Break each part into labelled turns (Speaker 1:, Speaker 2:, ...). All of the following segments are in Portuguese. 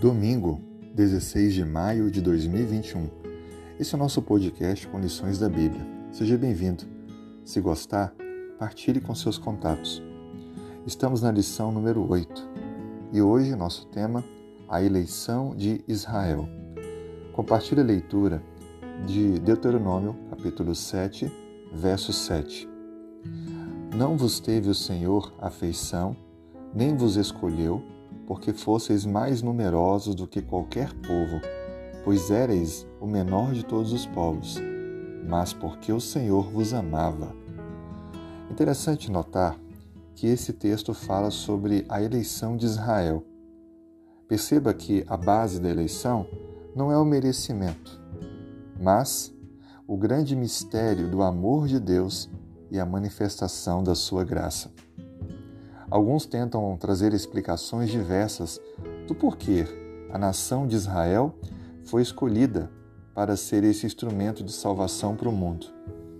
Speaker 1: Domingo, 16 de maio de 2021. Esse é o nosso podcast com lições da Bíblia. Seja bem-vindo. Se gostar, partilhe com seus contatos. Estamos na lição número 8 e hoje nosso tema, a eleição de Israel. Compartilhe a leitura de Deuteronômio, capítulo 7, verso 7. Não vos teve o Senhor afeição, nem vos escolheu, porque fosseis mais numerosos do que qualquer povo, pois éreis o menor de todos os povos, mas porque o Senhor vos amava. Interessante notar que esse texto fala sobre a eleição de Israel. Perceba que a base da eleição não é o merecimento, mas o grande mistério do amor de Deus e a manifestação da sua graça. Alguns tentam trazer explicações diversas do porquê a nação de Israel foi escolhida para ser esse instrumento de salvação para o mundo.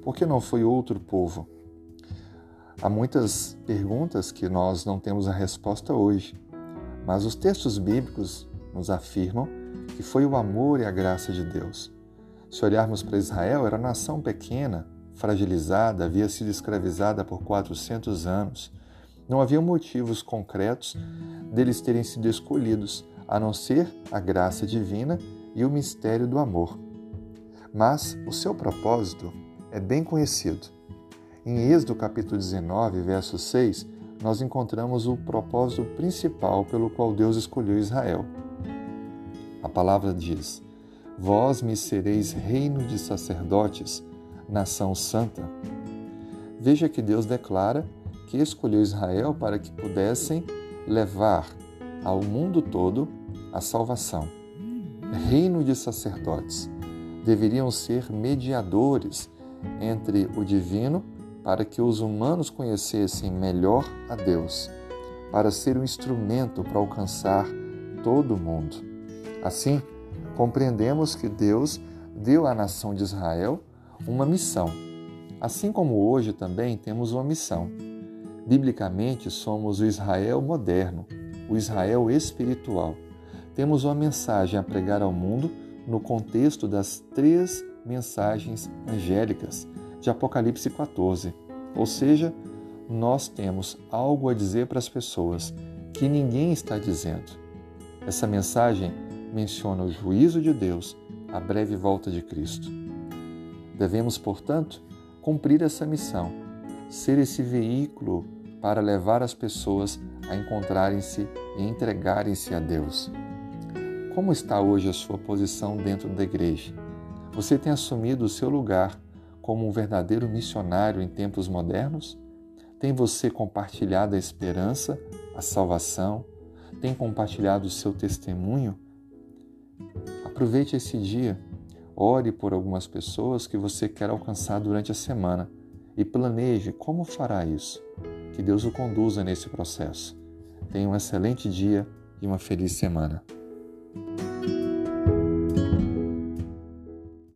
Speaker 1: Por que não foi outro povo? Há muitas perguntas que nós não temos a resposta hoje, mas os textos bíblicos nos afirmam que foi o amor e a graça de Deus. Se olharmos para Israel, era uma nação pequena, fragilizada, havia sido escravizada por 400 anos não havia motivos concretos deles terem sido escolhidos, a não ser a graça divina e o mistério do amor. Mas o seu propósito é bem conhecido. Em Êxodo capítulo 19, verso 6, nós encontramos o propósito principal pelo qual Deus escolheu Israel. A palavra diz: Vós me sereis reino de sacerdotes, nação santa. Veja que Deus declara que escolheu Israel para que pudessem levar ao mundo todo a salvação. Reino de sacerdotes deveriam ser mediadores entre o divino para que os humanos conhecessem melhor a Deus, para ser um instrumento para alcançar todo o mundo. Assim, compreendemos que Deus deu à nação de Israel uma missão. Assim como hoje também temos uma missão Biblicamente, somos o Israel moderno, o Israel espiritual. Temos uma mensagem a pregar ao mundo no contexto das três mensagens angélicas de Apocalipse 14. Ou seja, nós temos algo a dizer para as pessoas que ninguém está dizendo. Essa mensagem menciona o juízo de Deus, a breve volta de Cristo. Devemos, portanto, cumprir essa missão, ser esse veículo para levar as pessoas a encontrarem-se e entregarem-se a Deus. Como está hoje a sua posição dentro da igreja? Você tem assumido o seu lugar como um verdadeiro missionário em tempos modernos? Tem você compartilhado a esperança, a salvação? Tem compartilhado o seu testemunho? Aproveite esse dia, ore por algumas pessoas que você quer alcançar durante a semana e planeje como fará isso. Que Deus o conduza nesse processo. Tenha um excelente dia e uma feliz semana.